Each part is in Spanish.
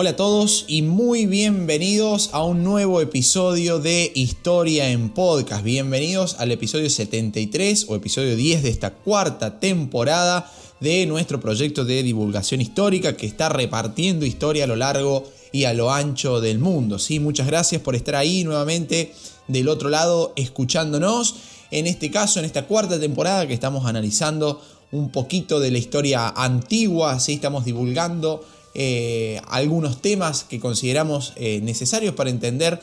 Hola a todos y muy bienvenidos a un nuevo episodio de Historia en Podcast. Bienvenidos al episodio 73 o episodio 10 de esta cuarta temporada de nuestro proyecto de divulgación histórica que está repartiendo historia a lo largo y a lo ancho del mundo. ¿sí? Muchas gracias por estar ahí nuevamente del otro lado escuchándonos. En este caso, en esta cuarta temporada que estamos analizando un poquito de la historia antigua, ¿sí? estamos divulgando eh, algunos temas que consideramos eh, necesarios para entender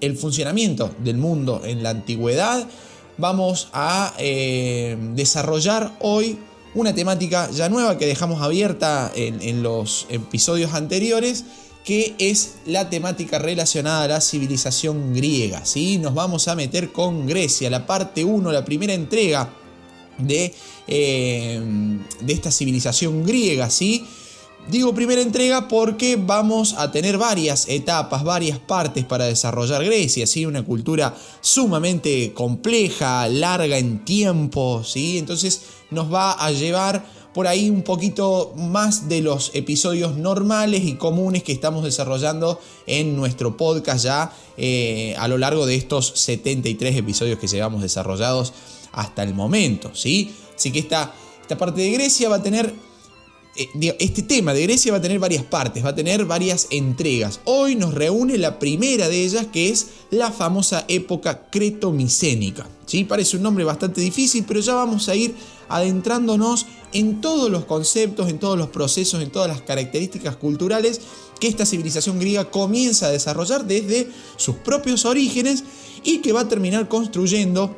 el funcionamiento del mundo en la antigüedad. Vamos a eh, desarrollar hoy una temática ya nueva que dejamos abierta en, los episodios anteriores, que es la temática relacionada a la civilización griega. ¿sí? Nos vamos a meter con Grecia, la parte 1, la primera entrega de, de esta civilización griega. ¿sí? Digo primera entrega porque vamos a tener varias etapas, varias partes para desarrollar Grecia, ¿sí? una cultura sumamente compleja, larga en tiempo, ¿sí? entonces nos va a llevar por ahí un poquito más de los episodios normales y comunes que estamos desarrollando en nuestro podcast ya eh, a lo largo de estos 73 episodios que llevamos desarrollados hasta el momento. ¿sí? Así que esta, esta parte de Grecia va a tener este tema de Grecia va a tener varias partes, va a tener varias entregas. Hoy nos reúne la primera de ellas, que es la famosa época cretomicénica. ¿sí? Parece un nombre bastante difícil, pero ya vamos a ir adentrándonos en todos los conceptos, en todos los procesos, en todas las características culturales que esta civilización griega comienza a desarrollar desde sus propios orígenes y que va a terminar construyendo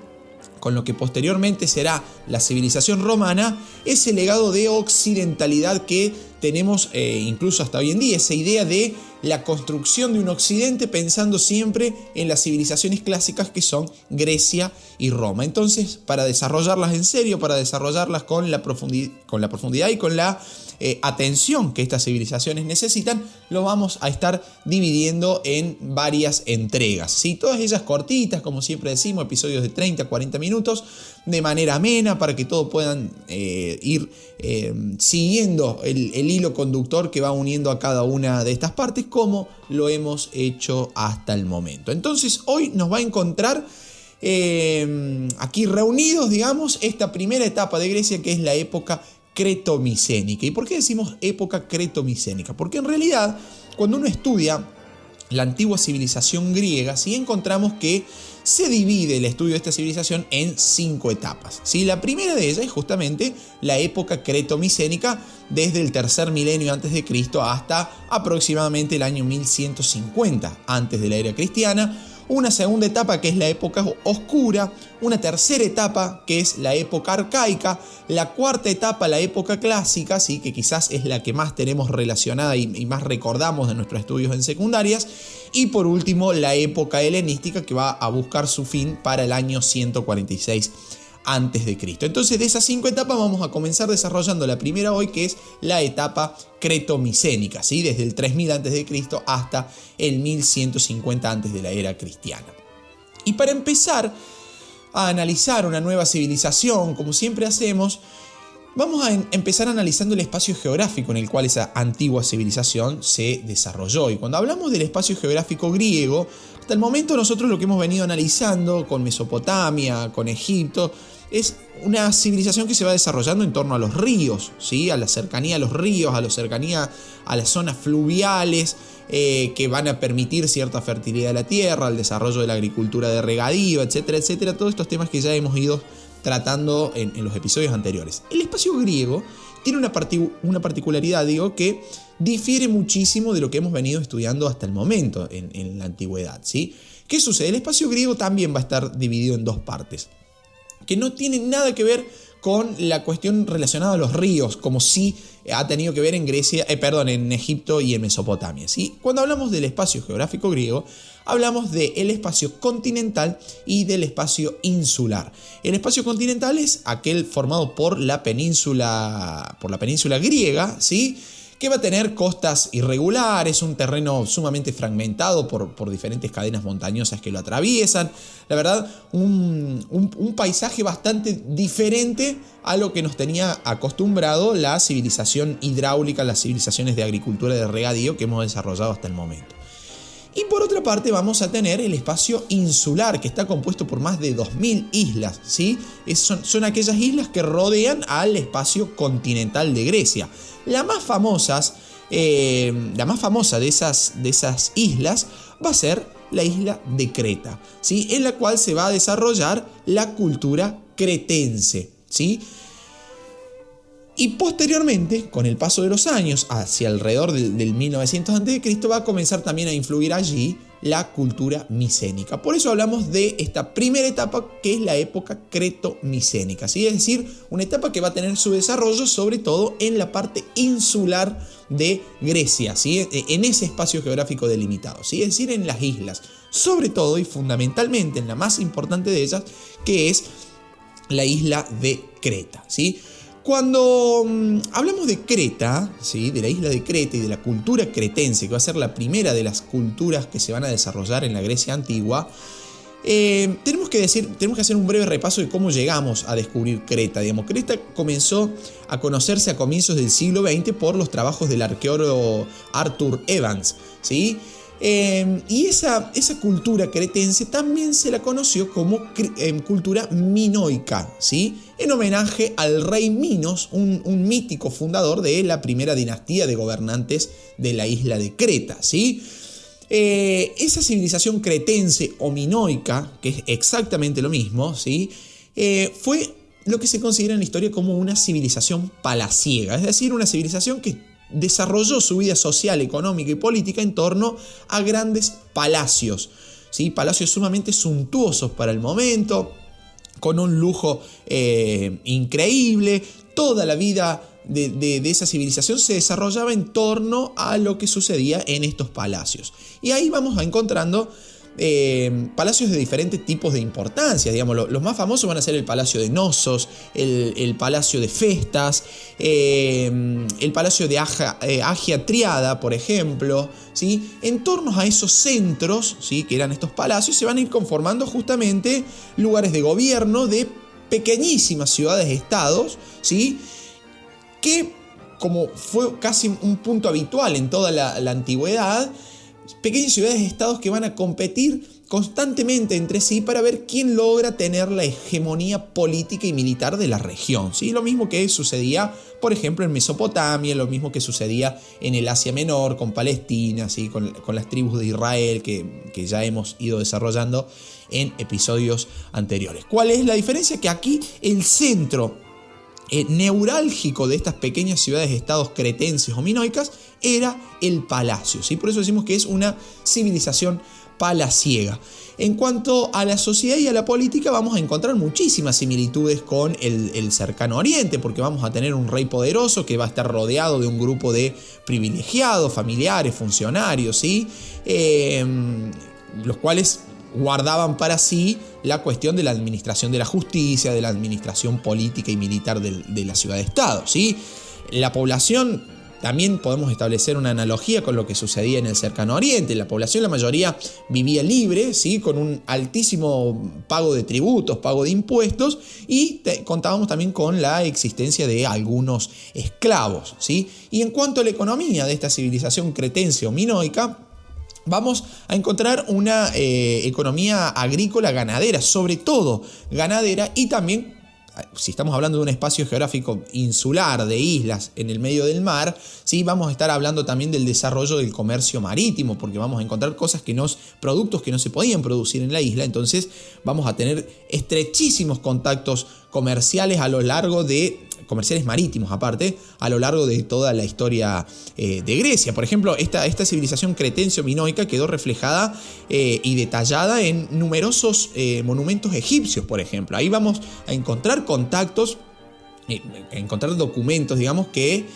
con lo que posteriormente será la civilización romana, ese legado de occidentalidad que tenemos eh, incluso hasta hoy en día, esa idea de la construcción de un occidente pensando siempre en las civilizaciones clásicas que son Grecia y Roma. Entonces, para desarrollarlas en serio, para desarrollarlas con la, con la profundidad y con la eh, atención que estas civilizaciones necesitan, lo vamos a estar dividiendo en varias entregas. ¿sí? Todas ellas cortitas, como siempre decimos, episodios de 30 a 40 minutos, de manera amena, para que todos puedan eh, ir eh, siguiendo el hilo conductor que va uniendo a cada una de estas partes, como lo hemos hecho hasta el momento. Entonces, hoy nos va a encontrar... aquí reunidos, digamos, esta primera etapa de Grecia que es la época cretomicénica. ¿Y por qué decimos época cretomicénica? Porque en realidad, cuando uno estudia la antigua civilización griega, sí encontramos que se divide el estudio de esta civilización en cinco etapas. ¿sí? La primera de ellas es justamente la época cretomicénica, desde el tercer milenio antes de Cristo hasta aproximadamente el año 1150 antes de la era cristiana, una segunda etapa que es la época oscura, una tercera etapa que es la época arcaica, la cuarta etapa la época clásica, ¿sí? que quizás es la que más tenemos relacionada y, y más recordamos de nuestros estudios en secundarias, y por último la época helenística que va a buscar su fin para el año 146 antes de Cristo. Entonces de esas cinco etapas vamos a comenzar desarrollando la primera hoy que es la etapa cretomicénica, ¿sí? desde el 3000 antes de Cristo hasta el 1150 antes de la era cristiana. Y para empezar a analizar una nueva civilización, como siempre hacemos, Vamos a empezar analizando el espacio geográfico en el cual esa antigua civilización se desarrolló. Y cuando hablamos del espacio geográfico griego, hasta el momento nosotros lo que hemos venido analizando con Mesopotamia, con Egipto, es una civilización que se va desarrollando en torno a los ríos, ¿sí? a la cercanía a los ríos, a la cercanía a las zonas fluviales, eh, que van a permitir cierta fertilidad de la tierra, el desarrollo de la agricultura de regadío, etcétera, etcétera. Todos estos temas que ya hemos ido tratando en, los episodios anteriores. El espacio griego tiene una, una, particularidad, digo, que difiere muchísimo de lo que hemos venido estudiando hasta el momento en, en la antigüedad, ¿sí? ¿Qué sucede? El espacio griego también va a estar dividido en dos partes que no tiene nada que ver con la cuestión relacionada a los ríos, como si ha tenido que ver en Grecia, eh, perdón, en Egipto y en Mesopotamia. ¿sí? Cuando hablamos del espacio geográfico griego, hablamos del espacio continental y del espacio insular. El espacio continental es aquel formado por la península, por la península griega, ¿sí? Que va a tener costas irregulares, un terreno sumamente fragmentado por, por diferentes cadenas montañosas que lo atraviesan. La verdad, un, un, paisaje bastante diferente a lo que nos tenía acostumbrado la civilización hidráulica, las civilizaciones de agricultura de regadío que hemos desarrollado hasta el momento. Y por otra parte vamos a tener el espacio insular, que está compuesto por más de 2.000 islas. ¿sí? son, son, aquellas islas que rodean al espacio continental de Grecia. La más famosas, eh, la más famosa de esas, de esas islas va a ser la isla de Creta, ¿sí? en la cual se va a desarrollar la cultura cretense. ¿sí? Y posteriormente, con el paso de los años, hacia alrededor del, 1900 a.C., va a comenzar también a influir allí la cultura micénica. Por eso hablamos de esta primera etapa que es la época creto-micénica, ¿sí? es decir, una etapa que va a tener su desarrollo sobre todo en la parte insular de Grecia, ¿sí? E, en ese espacio geográfico delimitado, ¿sí? es decir, en las islas, sobre todo y fundamentalmente en la más importante de ellas, que es la isla de Creta. ¿sí? Cuando mm, hablamos de Creta, ¿sí? de la isla de Creta y de la cultura cretense, que va a ser la primera de las culturas que se van a desarrollar en la Grecia antigua, eh, tenemos, que decir, tenemos que hacer un breve repaso de cómo llegamos a descubrir Creta. Digamos, Creta comenzó a conocerse a comienzos del siglo XX por los trabajos del arqueólogo Arthur Evans. ¿sí? Em, y esa, esa, cultura cretense también se la conoció como em, cultura minoica, ¿sí? en homenaje al rey Minos, un, mítico fundador de la primera dinastía de gobernantes de la isla de Creta. ¿sí? Eh, esa civilización cretense o minoica, que es exactamente lo mismo, ¿sí? Eh, fue lo que se considera en la historia como una civilización palaciega, es decir, una civilización que desarrolló su vida social, económica y política en torno a grandes palacios, ¿sí? palacios sumamente suntuosos para el momento, con un lujo eh, increíble, toda la vida de, esa civilización se desarrollaba en torno a lo que sucedía en estos palacios. Y ahí vamos encontrando eh, palacios de diferentes tipos de importancia. Digamos, los más famosos van a ser el Palacio de Nosos, el, Palacio de Festas, eh, el Palacio de eh, Agia, Triada, por ejemplo. ¿sí? En torno a esos centros, ¿sí? que eran estos palacios, se van a ir conformando justamente lugares de gobierno de pequeñísimas ciudades-estados, ¿sí? que como fue casi un punto habitual en toda la antigüedad, pequeñas ciudades-estados que van a competir constantemente entre sí para ver quién logra tener la hegemonía política y militar de la región. ¿sí? Lo mismo que sucedía, por ejemplo, en Mesopotamia, lo mismo que sucedía en el Asia Menor, con Palestina, ¿sí? con, las tribus de Israel que, que ya hemos ido desarrollando en episodios anteriores. ¿Cuál es la diferencia? Que aquí el centro eh, neurálgico de estas pequeñas ciudades-estados cretenses o minoicas era el palacio. ¿sí? Por eso decimos que es una civilización palaciega. En cuanto a la sociedad y a la política, vamos a encontrar muchísimas similitudes con el, cercano oriente, porque vamos a tener un rey poderoso que va a estar rodeado de un grupo de privilegiados, familiares, funcionarios, ¿sí? Eh, los cuales guardaban para sí la cuestión de la administración de la justicia, de la administración política y militar de, la ciudad-estado. ¿sí? La población también podemos establecer una analogía con lo que sucedía en el cercano oriente. La población, la mayoría, vivía libre, ¿sí? con un altísimo pago de tributos, pago de impuestos, y contábamos también con la existencia de algunos esclavos. ¿sí? Y en cuanto a la economía de esta civilización cretense o minoica, vamos a encontrar una eh, economía agrícola ganadera, sobre todo ganadera y también si estamos hablando de un espacio geográfico insular, de islas en el medio del mar, ¿sí? vamos a estar hablando también del desarrollo del comercio marítimo, porque vamos a encontrar cosas que nos, productos que no se podían producir en la isla, entonces vamos a tener estrechísimos contactos comerciales a lo largo de comerciales marítimos aparte, a lo largo de toda la historia eh, de Grecia. Por ejemplo, esta, esta civilización cretencio-minoica quedó reflejada eh, y detallada en numerosos eh, monumentos egipcios, por ejemplo. Ahí vamos a encontrar contactos, encontrar documentos, digamos, que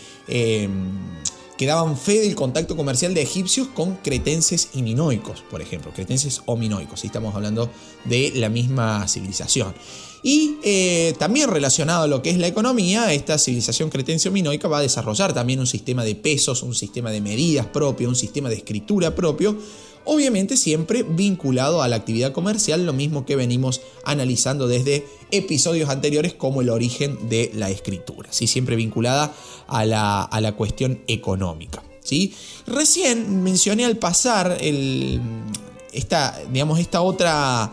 que daban fe del contacto comercial de egipcios con cretenses y minoicos, por ejemplo, cretenses o minoicos, si estamos hablando de la misma civilización. Y eh, también relacionado a lo que es la economía, esta civilización cretense o minoica va a desarrollar también un sistema de pesos, un sistema de medidas propio, un sistema de escritura propio, obviamente siempre vinculado a la actividad comercial, lo mismo que venimos analizando desde episodios anteriores como el origen de la escritura, ¿sí? siempre vinculada a la, a la cuestión económica. ¿sí? Recién mencioné al pasar esta, digamos, esta otra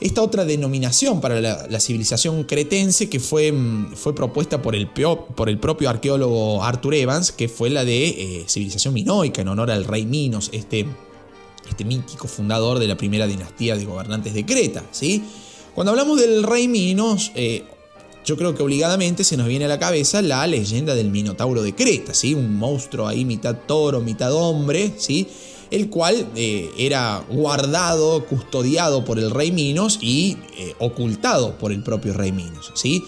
esta otra denominación para la, civilización cretense que fue, fue propuesta por el, por el, propio arqueólogo Arthur Evans, que fue la de eh, civilización minoica en honor al rey Minos, este este mítico fundador de la primera dinastía de gobernantes de Creta. ¿sí? Cuando hablamos del rey Minos, eh, yo creo que obligadamente se nos viene a la cabeza la leyenda del Minotauro de Creta, ¿sí? un monstruo ahí mitad toro, mitad hombre, ¿sí? el cual eh, era guardado, custodiado por el rey Minos y eh, ocultado por el propio rey Minos. ¿sí?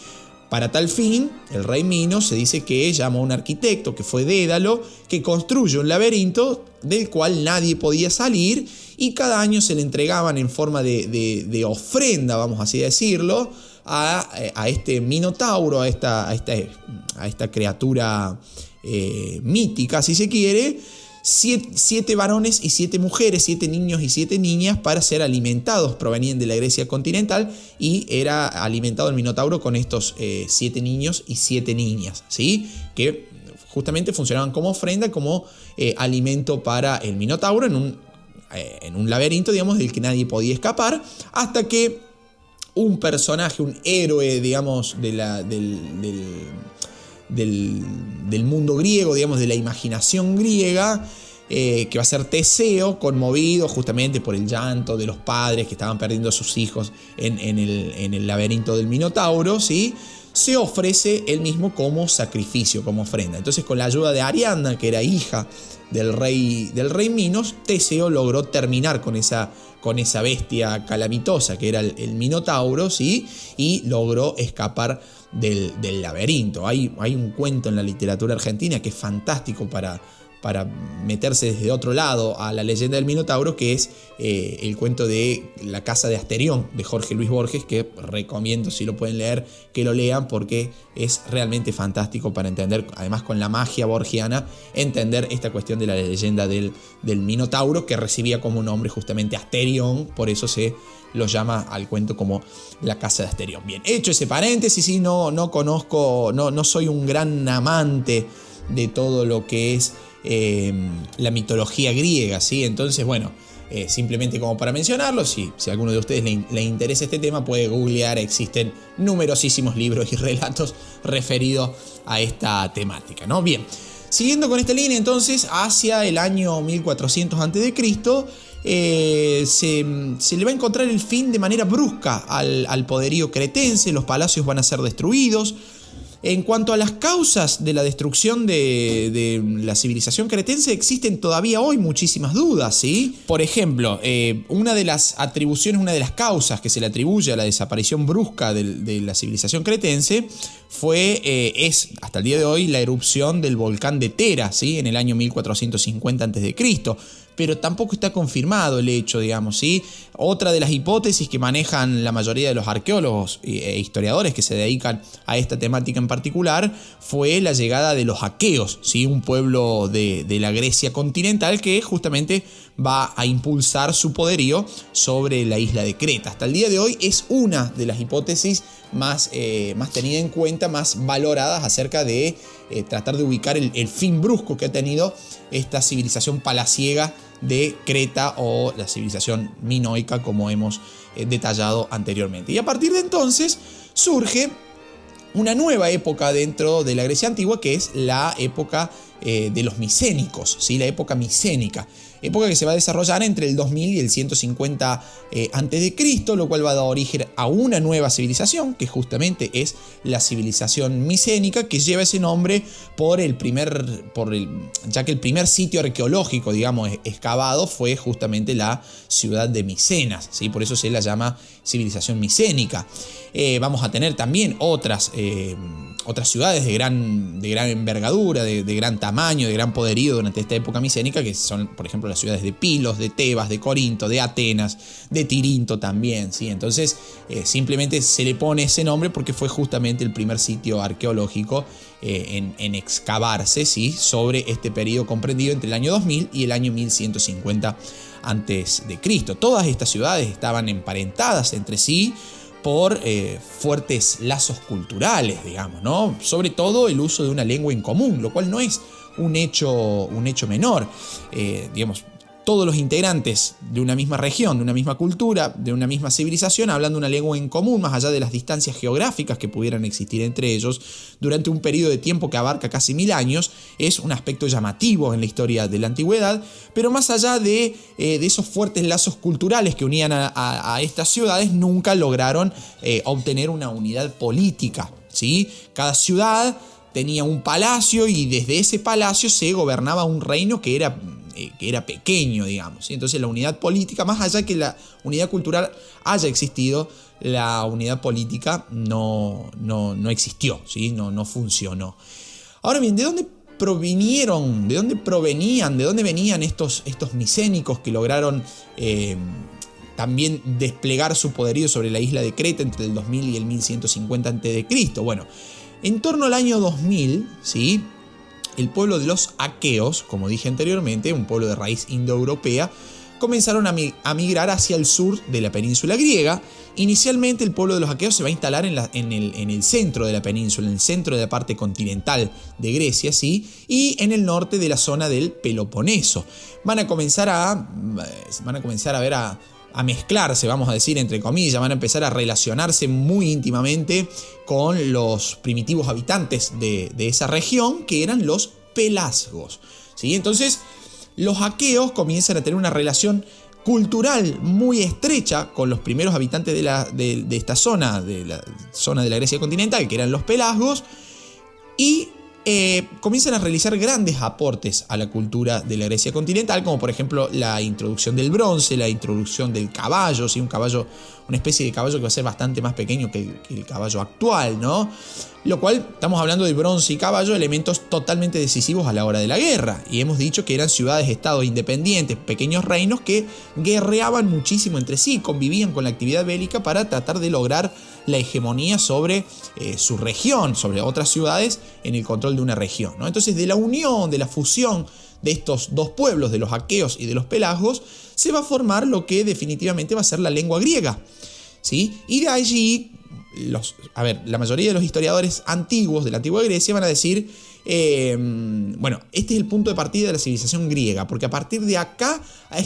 Para tal fin, el rey Minos se dice que llamó a un arquitecto, que fue Dédalo, que construye un laberinto del cual nadie podía salir y cada año se le entregaban en forma de, ofrenda, vamos así decirlo, a, este Minotauro, a esta criatura eh, mítica, si se quiere, siete, varones y siete mujeres, siete niños y siete niñas para ser alimentados. Provenían de la Grecia continental y era alimentado el Minotauro con estos eh, siete niños y siete niñas, ¿sí? Que justamente funcionaban como ofrenda, como eh, alimento para el Minotauro en un, eh, en un laberinto, digamos, del que nadie podía escapar, hasta que un personaje, un héroe, digamos, de la, del, del, mundo griego, digamos, de la imaginación griega, eh, que va a ser Teseo, conmovido justamente por el llanto de los padres que estaban perdiendo a sus hijos en, el, el, laberinto del Minotauro, ¿sí? se ofrece él mismo como sacrificio, como ofrenda. Entonces con la ayuda de Ariadna, que era hija del rey, del rey Minos, Teseo logró terminar con esa, con esa bestia calamitosa que era el, Minotauro, ¿sí? y logró escapar del, laberinto. Hay, hay un cuento en la literatura argentina que es fantástico para, para meterse desde otro lado a la leyenda del Minotauro, que es eh, el cuento de La Casa de Asterión de Jorge Luis Borges, que recomiendo si lo pueden leer que lo lean porque es realmente fantástico para entender, además con la magia borgiana, entender esta cuestión de la leyenda del, del Minotauro, que recibía como nombre justamente Asterión, por eso se lo llama al cuento como La Casa de Asterión. Bien, hecho ese paréntesis, sí, no, no conozco, no, no soy un gran amante de todo lo que es Em, la mitología griega, ¿sí? Entonces, bueno, eh, simplemente como para mencionarlo, si, si a alguno de ustedes le, interesa este tema, puede googlear, existen numerosísimos libros y relatos referidos a esta temática, ¿no? Bien, siguiendo con esta línea, entonces, hacia el año 1400 a.C., eh, se, se, le va a encontrar el fin de manera brusca al, al poderío cretense, los palacios van a ser destruidos, en cuanto a las causas de la destrucción de, la civilización cretense, existen todavía hoy muchísimas dudas, ¿sí? Por ejemplo, eh, una de las atribuciones, una de las causas que se le atribuye a la desaparición brusca de, la civilización cretense fue, eh, es hasta el día de hoy, la erupción del volcán de Tera, ¿sí? En el año 1450 a.C pero tampoco está confirmado el hecho, digamos, ¿sí? Otra de las hipótesis que manejan la mayoría de los arqueólogos e historiadores que se dedican a esta temática en particular fue la llegada de los aqueos, ¿sí? Un pueblo de, la Grecia continental que justamente va a impulsar su poderío sobre la isla de Creta. Hasta el día de hoy es una de las hipótesis más, eh, más tenida en cuenta, más valoradas acerca de eh, tratar de ubicar el, el fin brusco que ha tenido esta civilización palaciega de Creta o la civilización minoica como hemos eh, detallado anteriormente. Y a partir de entonces surge una nueva época dentro de la Grecia antigua que es la época eh, de los micénicos, ¿sí? la época micénica. Época que se va a desarrollar entre el 2000 y el 150 eh, a.C., lo cual va a dar origen, a una nueva civilización, que justamente es la civilización micénica, que lleva ese nombre por el primer, por el, ya que el primer sitio arqueológico, digamos, excavado fue justamente la ciudad de Micenas, ¿sí? por eso se la llama civilización micénica. Eh, vamos a tener también otras, eh, otras ciudades de gran, de gran envergadura, de, gran tamaño, de gran poderío durante esta época micénica, que son, por ejemplo, las ciudades de Pilos, de Tebas, de Corinto, de Atenas, de Tirinto también. ¿sí? Entonces, eh, simplemente se le pone ese nombre porque fue justamente el primer sitio arqueológico en, en, excavarse ¿sí? sobre este periodo comprendido entre el año 2000 y el año 1150 antes de Cristo. Todas estas ciudades estaban emparentadas entre sí por eh, fuertes lazos culturales, digamos, ¿no? Sobre todo el uso de una lengua en común, lo cual no es un hecho, un hecho menor. Eh, digamos, todos los integrantes de una misma región, de una misma cultura, de una misma civilización, hablando una lengua en común, más allá de las distancias geográficas que pudieran existir entre ellos, durante un periodo de tiempo que abarca casi mil años, es un aspecto llamativo en la historia de la antigüedad, pero más allá de, eh, esos fuertes lazos culturales que unían a, estas ciudades, nunca lograron eh, obtener una unidad política. ¿sí? Cada ciudad tenía un palacio y desde ese palacio se gobernaba un reino que era eh, que era pequeño, digamos. y Entonces la unidad política, más allá que la unidad cultural haya existido, la unidad política no, no, existió, ¿sí? no, no funcionó. Ahora bien, ¿de dónde provinieron, de dónde provenían, de dónde venían estos, estos micénicos que lograron eh, también desplegar su poderío sobre la isla de Creta entre el 2000 y el 1150 a.C.? Bueno, en torno al año 2000, ¿sí? El pueblo de los aqueos, como dije anteriormente, un pueblo de raíz indoeuropea, comenzaron a migrar hacia el sur de la península griega. Inicialmente el pueblo de los aqueos se va a instalar en, el, centro de la península, en el centro de la parte continental de Grecia, ¿sí? y en el norte de la zona del Peloponeso. Van a comenzar a, van a, comenzar a ver a, a mezclarse, vamos a decir, entre comillas, van a empezar a relacionarse muy íntimamente con los primitivos habitantes de, esa región, que eran los pelasgos. ¿sí? Entonces, los aqueos comienzan a tener una relación cultural muy estrecha con los primeros habitantes de, la, de, esta zona, de la zona de la Grecia continental, que eran los pelasgos, y eh, comienzan a realizar grandes aportes a la cultura de la Grecia continental, como por ejemplo la introducción del bronce, la introducción del caballo, ¿sí? un caballo, una especie de caballo que va a ser bastante más pequeño que el, caballo actual, ¿no? Lo cual estamos hablando de bronce y caballo, elementos totalmente decisivos a la hora de la guerra. Y hemos dicho que eran ciudades, estados independientes, pequeños reinos que guerreaban muchísimo entre sí, convivían con la actividad bélica para tratar de lograr la hegemonía sobre eh, su región, sobre otras ciudades, en el control de una región. ¿no? Entonces, de la unión, de la fusión de estos dos pueblos, de los aqueos y de los pelagos, se va a formar lo que definitivamente va a ser la lengua griega. ¿sí? Y de allí, los, a ver, la mayoría de los historiadores antiguos de la antigua Grecia van a decir Em, bueno, este es el punto de partida de la civilización griega, porque a partir de acá,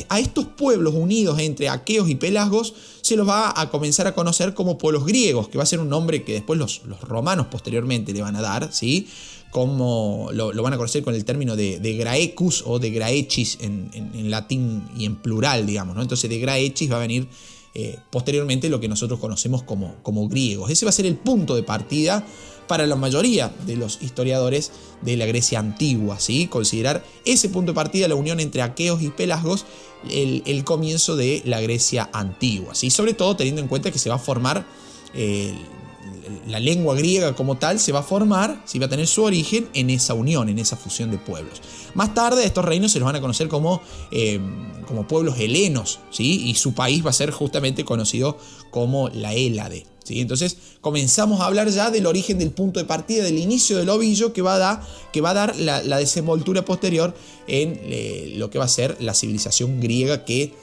a estos pueblos unidos entre aqueos y pelasgos, se los va a comenzar a conocer como pueblos griegos, que va a ser un nombre que después los, romanos posteriormente le van a dar, ¿sí? Como lo, van a conocer con el término de, graecus o de graechis en, latín y en plural, digamos, ¿no? Entonces de graechis va a venir eh, posteriormente lo que nosotros conocemos como, como griegos. Ese va a ser el punto de partida para la mayoría de los historiadores de la Grecia antigua. ¿sí? Considerar ese punto de partida, la unión entre aqueos y pelasgos, el, comienzo de la Grecia antigua. ¿sí? Sobre todo teniendo en cuenta que se va a formar eh, la lengua griega como tal se va a formar, si va a tener su origen en esa unión, en esa fusión de pueblos. Más tarde estos reinos se los van a conocer como, eh, como pueblos helenos, ¿sí? y su país va a ser justamente conocido como la Hélade. Entonces comenzamos a hablar ya del origen del punto de partida, del inicio del ovillo que va a dar, que va a dar la, desenvoltura posterior en eh, lo que va a ser la civilización griega que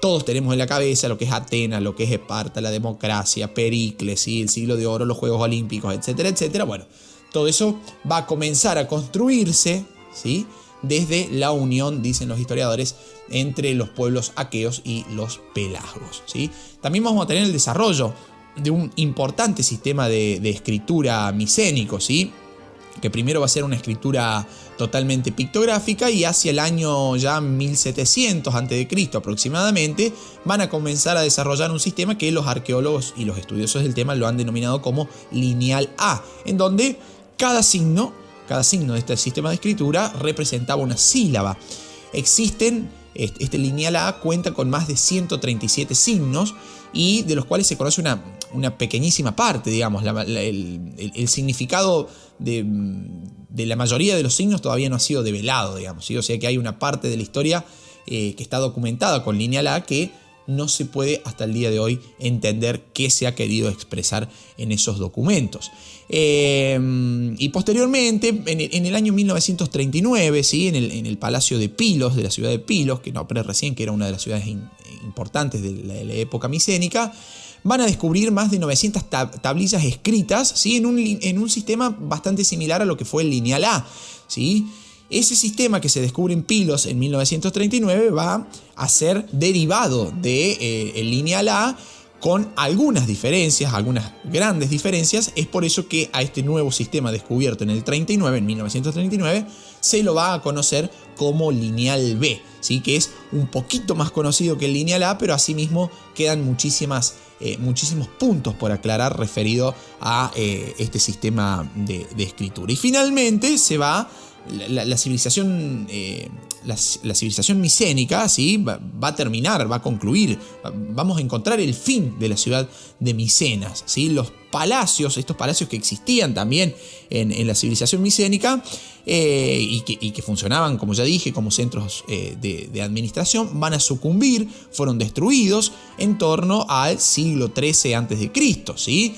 todos tenemos en la cabeza, lo que es Atenas, lo que es Esparta, la democracia, Pericles, el siglo de oro, los Juegos Olímpicos, etcétera, etcétera. Bueno, todo eso va a comenzar a construirse, ¿sí? desde la unión, dicen los historiadores, entre los pueblos aqueos y los pelagos. ¿sí? También vamos a tener el desarrollo de un importante sistema de, escritura micénico, ¿sí? Que primero va a ser una escritura totalmente pictográfica y hacia el año ya 1700 a.C. aproximadamente van a comenzar a desarrollar un sistema que los arqueólogos y los estudiosos del tema lo han denominado como lineal A, en donde cada signo, cada signo de este sistema de escritura representaba una sílaba. Existen este lineal A cuenta con más de 137 signos y de los cuales se conoce una, una pequeñísima parte, digamos. el, significado de, la mayoría de los signos todavía no ha sido develado, digamos. O sea que hay una parte de la historia eh, que está documentada con lineal A que no se puede hasta el día de hoy entender qué se ha querido expresar en esos documentos. Em, y posteriormente, en el, año 1939, ¿sí? en, el, en, el, Palacio de Pilos, de la ciudad de Pilos, que no pero recién que era una de las ciudades importantes de la, época micénica, van a descubrir más de 900 tablillas escritas ¿sí? en, un, en un sistema bastante similar a lo que fue el lineal A. ¿sí? Ese sistema que se descubre en Pilos en 1939 va a ser derivado de, eh, el lineal A con algunas diferencias, algunas grandes diferencias. Es por eso que a este nuevo sistema descubierto en el 39, en 1939, se lo va a conocer como lineal B, ¿sí? que es un poquito más conocido que el lineal A, pero asimismo quedan muchísimas, eh, muchísimos puntos por aclarar referido a eh, este sistema de, de escritura. Y finalmente se va la, civilización, eh, la, civilización micénica ¿sí? Va, a terminar, va a concluir, vamos a encontrar el fin de la ciudad de Micenas. ¿sí? Los palacios, estos palacios que existían también en, la civilización micénica eh, y, que, funcionaban, como ya dije, como centros eh, de, administración, van a sucumbir, fueron destruidos en torno al siglo XIII a.C. ¿sí?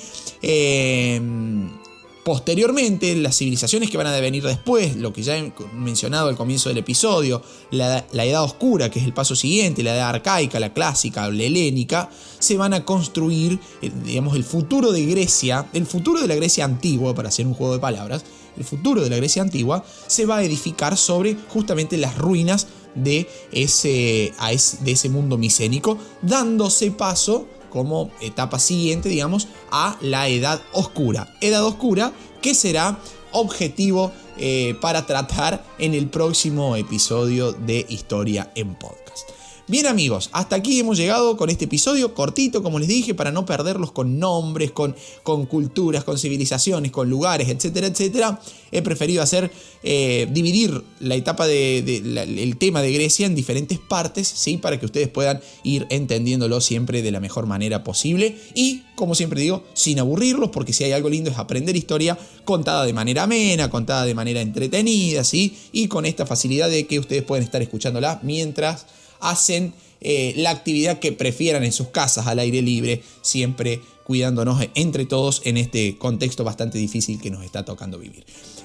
Posteriormente, las civilizaciones que van a devenir después, lo que ya he mencionado al comienzo del episodio, la, Edad Oscura, que es el paso siguiente, la Edad Arcaica, la Clásica, la Helénica, se van a construir, eh, digamos, el futuro de Grecia, el futuro de la Grecia antigua, para hacer un juego de palabras, el futuro de la Grecia antigua se va a edificar sobre justamente las ruinas de ese, de ese mundo micénico, dándose paso como etapa siguiente, digamos, a la edad oscura. Edad oscura que será objetivo eh, para tratar en el próximo episodio de Historia en Podcast. Bien amigos, hasta aquí hemos llegado con este episodio cortito, como les dije, para no perderlos con nombres, con, con culturas, con civilizaciones, con lugares, etcétera, etcétera. He preferido hacer, eh, dividir la etapa del de, el tema de Grecia en diferentes partes, ¿sí? Para que ustedes puedan ir entendiéndolo siempre de la mejor manera posible y, como siempre digo, sin aburrirlos, porque si hay algo lindo es aprender historia contada de manera amena, contada de manera entretenida, ¿sí? Y con esta facilidad de que ustedes pueden estar escuchándola mientras hacen eh, la actividad que prefieran en sus casas al aire libre, siempre cuidándonos entre todos en este contexto bastante difícil que nos está tocando vivir.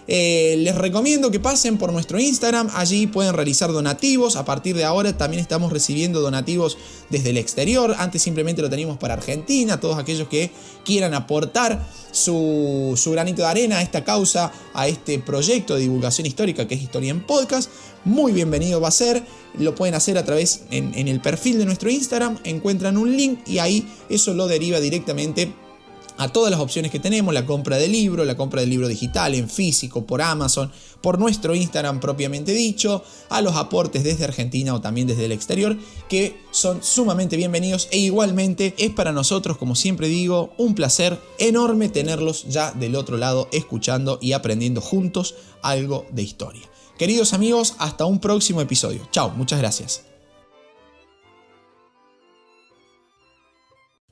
Eh, les recomiendo que pasen por nuestro Instagram, allí pueden realizar donativos, a partir de ahora también estamos recibiendo donativos desde el exterior, antes simplemente lo teníamos para Argentina, todos aquellos que quieran aportar su, granito de arena a esta causa, a este proyecto de divulgación histórica que es Historia en Podcast, muy bienvenido va a ser, lo pueden hacer a través en, en el perfil de nuestro Instagram, encuentran un link y ahí eso lo deriva directamente a todas las opciones que tenemos, la compra de libro, la compra del libro digital en físico, por Amazon, por nuestro Instagram propiamente dicho, a los aportes desde Argentina o también desde el exterior, que son sumamente bienvenidos e igualmente es para nosotros, como siempre digo, un placer enorme tenerlos ya del otro lado escuchando y aprendiendo juntos algo de historia. Queridos amigos, hasta un próximo episodio. Chao, muchas gracias.